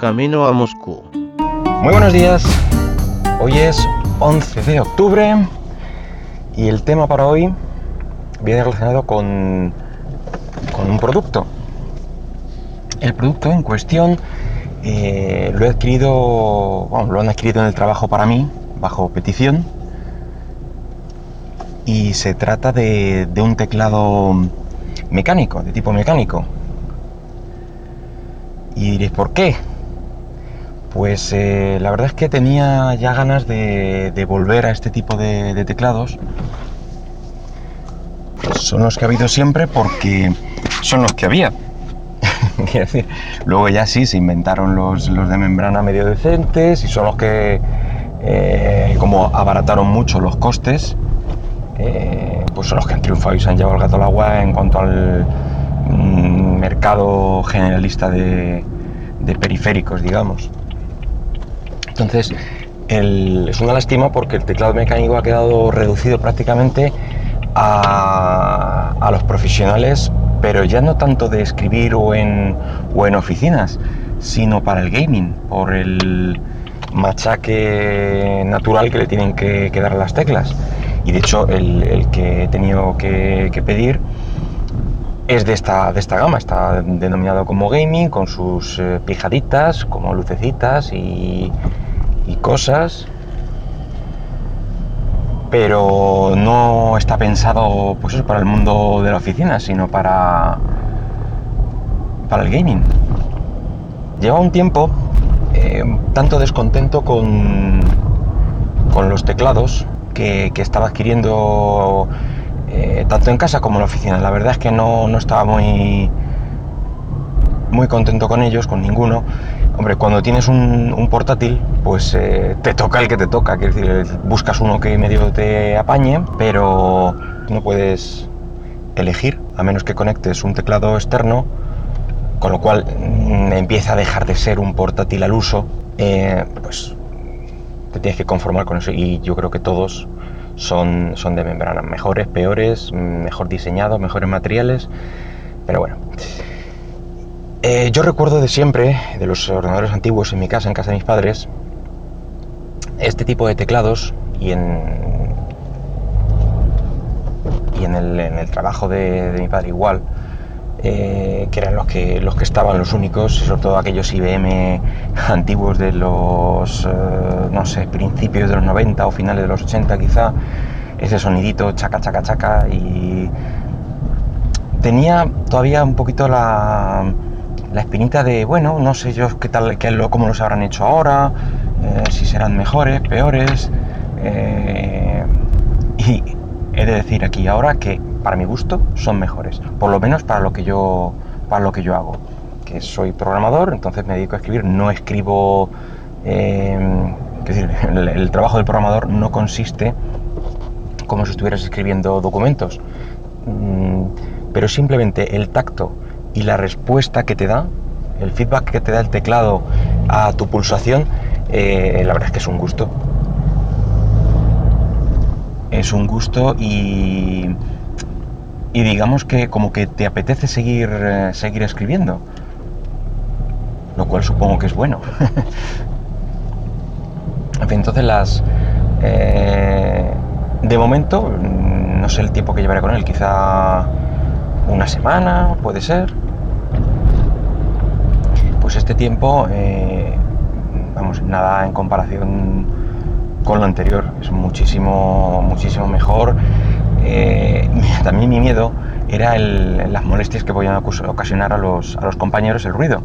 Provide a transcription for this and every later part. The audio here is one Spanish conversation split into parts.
camino a Moscú. Muy buenos días. Hoy es 11 de octubre y el tema para hoy viene relacionado con, con un producto. El producto en cuestión eh, lo he adquirido, bueno, lo han adquirido en el trabajo para mí, bajo petición. Y se trata de, de un teclado mecánico, de tipo mecánico. Y diréis, ¿por qué? Pues eh, la verdad es que tenía ya ganas de, volver a este tipo de, teclados. Son los que ha habido siempre porque son los que había. Luego ya sí se inventaron los, de membrana medio decentes y son los que, eh, como abarataron mucho los costes, eh, pues son los que han triunfado y se han llevado el gato al agua en cuanto al mm, mercado generalista de, periféricos, digamos. Entonces, es una lástima porque el teclado mecánico ha quedado reducido prácticamente a, a los profesionales pero ya no tanto de escribir o en, o en oficinas, sino para el gaming, por el machaque natural que le tienen que, dar las teclas. Y de hecho el, que he tenido que, que, pedir es de esta, de esta gama, está denominado como gaming, con sus eh, pijaditas, como lucecitas y, y cosas pero no está pensado pues eso, para el mundo de la oficina, sino para, para el gaming. Lleva un tiempo eh, tanto descontento con, con los teclados que, estaba adquiriendo eh, tanto en casa como en la oficina. La verdad es que no, no estaba muy, muy contento con ellos, con ninguno. Hombre, cuando tienes un, portátil, pues eh, te toca el que te toca, quiero decir, buscas uno que medio te apañe, pero no puedes elegir, a menos que conectes un teclado externo, con lo cual mm, empieza a dejar de ser un portátil al uso, eh, pues te tienes que conformar con eso y yo creo que todos son, son de membrana, mejores, peores, mejor diseñados, mejores materiales, pero bueno. Eh, yo recuerdo de siempre, de los ordenadores antiguos en mi casa, en casa de mis padres, este tipo de teclados y en, y en, el, en el trabajo de, mi padre igual, eh, que eran los que, los que estaban los únicos, sobre todo aquellos IBM antiguos de los, eh, no sé, principios de los 90 o finales de los 80 quizá, ese sonidito chaca, chaca, chaca y tenía todavía un poquito la la espinita de, bueno, no sé yo qué tal, qué cómo los habrán hecho ahora, eh, si serán mejores, peores. Eh, y he de decir aquí ahora que para mi gusto son mejores, por lo menos para lo que yo, para lo que yo hago. Que soy programador, entonces me dedico a escribir, no escribo. Eh, es decir, el, el trabajo del programador no consiste como si estuvieras escribiendo documentos, mm, pero simplemente el tacto y la respuesta que te da, el feedback que te da el teclado a tu pulsación, eh, la verdad es que es un gusto. Es un gusto y, y digamos que como que te apetece seguir, eh, seguir escribiendo, lo cual supongo que es bueno. en fin, entonces las... Eh, de momento, no sé el tiempo que llevaré con él, quizá una semana, puede ser. Pues este tiempo, eh, vamos, nada en comparación con lo anterior, es muchísimo, muchísimo mejor. Eh, también mi miedo era las molestias que podían ocasionar a los, a los compañeros el ruido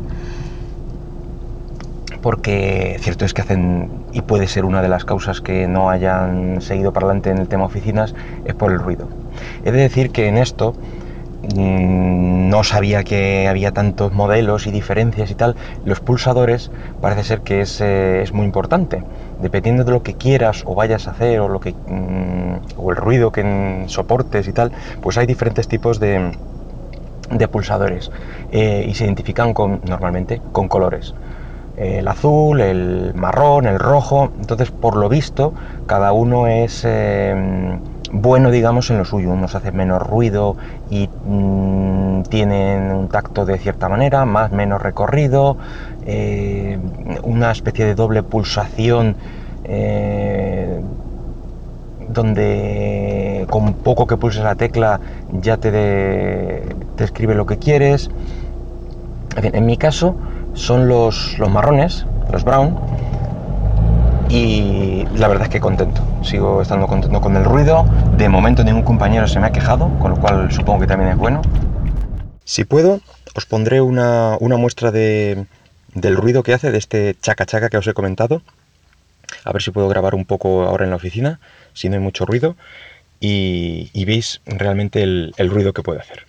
porque cierto es que hacen, y puede ser una de las causas que no hayan seguido para adelante en el tema oficinas, es por el ruido. He de decir que en esto no sabía que había tantos modelos y diferencias y tal. Los pulsadores parece ser que es, eh, es muy importante. Dependiendo de lo que quieras o vayas a hacer o, lo que, mm, o el ruido que soportes y tal, pues hay diferentes tipos de, de pulsadores eh, y se identifican con, normalmente con colores. El azul, el marrón, el rojo. Entonces, por lo visto, cada uno es... Eh, bueno, digamos, en lo suyo. Unos hacen menos ruido y mm, tienen un tacto de cierta manera, más menos recorrido, eh, una especie de doble pulsación eh, donde con poco que pulses la tecla ya te, te escribe lo que quieres. En, mi caso son los, los marrones, los brown, y la verdad es que contento, sigo estando contento con el ruido, de momento ningún compañero se me ha quejado, con lo cual supongo que también es bueno. Si puedo, os pondré una, muestra de, del ruido que hace, de este chaca chaca que os he comentado, a ver si puedo grabar un poco ahora en la oficina, si no hay mucho ruido, y, veis realmente el ruido que puede hacer.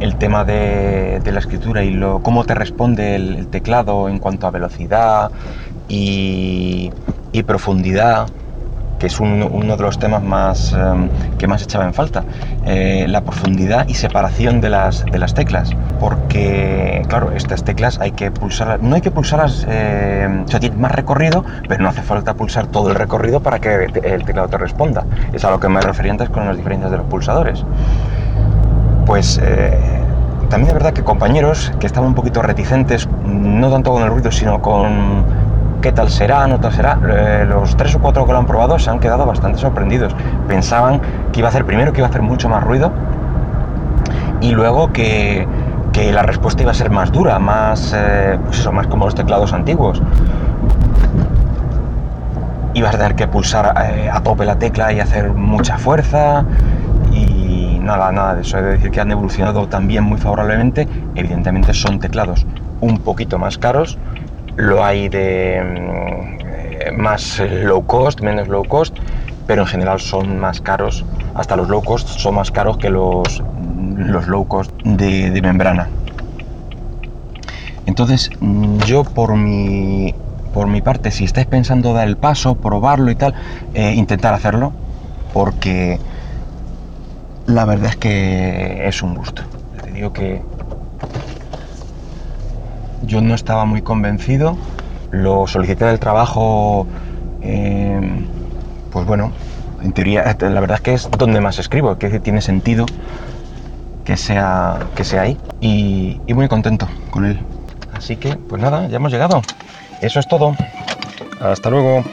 El tema de, la escritura y lo, cómo te responde el, teclado en cuanto a velocidad y, profundidad, que es uno de los temas más em, que más echaba en falta, eh, la profundidad y separación de las, de las teclas, porque claro, estas teclas hay que pulsarlas, no hay que pulsarlas, eh, o sea, tienen más recorrido, pero no hace falta pulsar todo el recorrido para que el teclado te responda. Es a lo que me refería antes con las diferencias de los pulsadores pues eh, también es verdad que compañeros que estaban un poquito reticentes, no tanto con el ruido, sino con qué tal será, no tal será, eh, los tres o cuatro que lo han probado se han quedado bastante sorprendidos. Pensaban que iba a hacer primero que iba a hacer mucho más ruido y luego que, la respuesta iba a ser más dura, más, eh, pues eso, más como los teclados antiguos. Ibas a tener que pulsar a tope la tecla y hacer mucha fuerza nada, nada de eso. He de decir que han evolucionado también muy favorablemente. Evidentemente son teclados un poquito más caros. Lo hay de mm, más low cost, menos low cost, pero en general son más caros. Hasta los low cost son más caros que los, los low cost de, membrana. Entonces, yo por mi, por mi parte, si estáis pensando dar el paso, probarlo y tal, eh, intentar hacerlo, porque la verdad es que es un gusto. Te digo que yo no estaba muy convencido, lo solicité del trabajo, eh, pues bueno, en teoría, la verdad es que es donde más escribo, que tiene sentido que sea, que sea ahí y, y muy contento con él. Así que, pues nada, ya hemos llegado. Eso es todo. Hasta luego.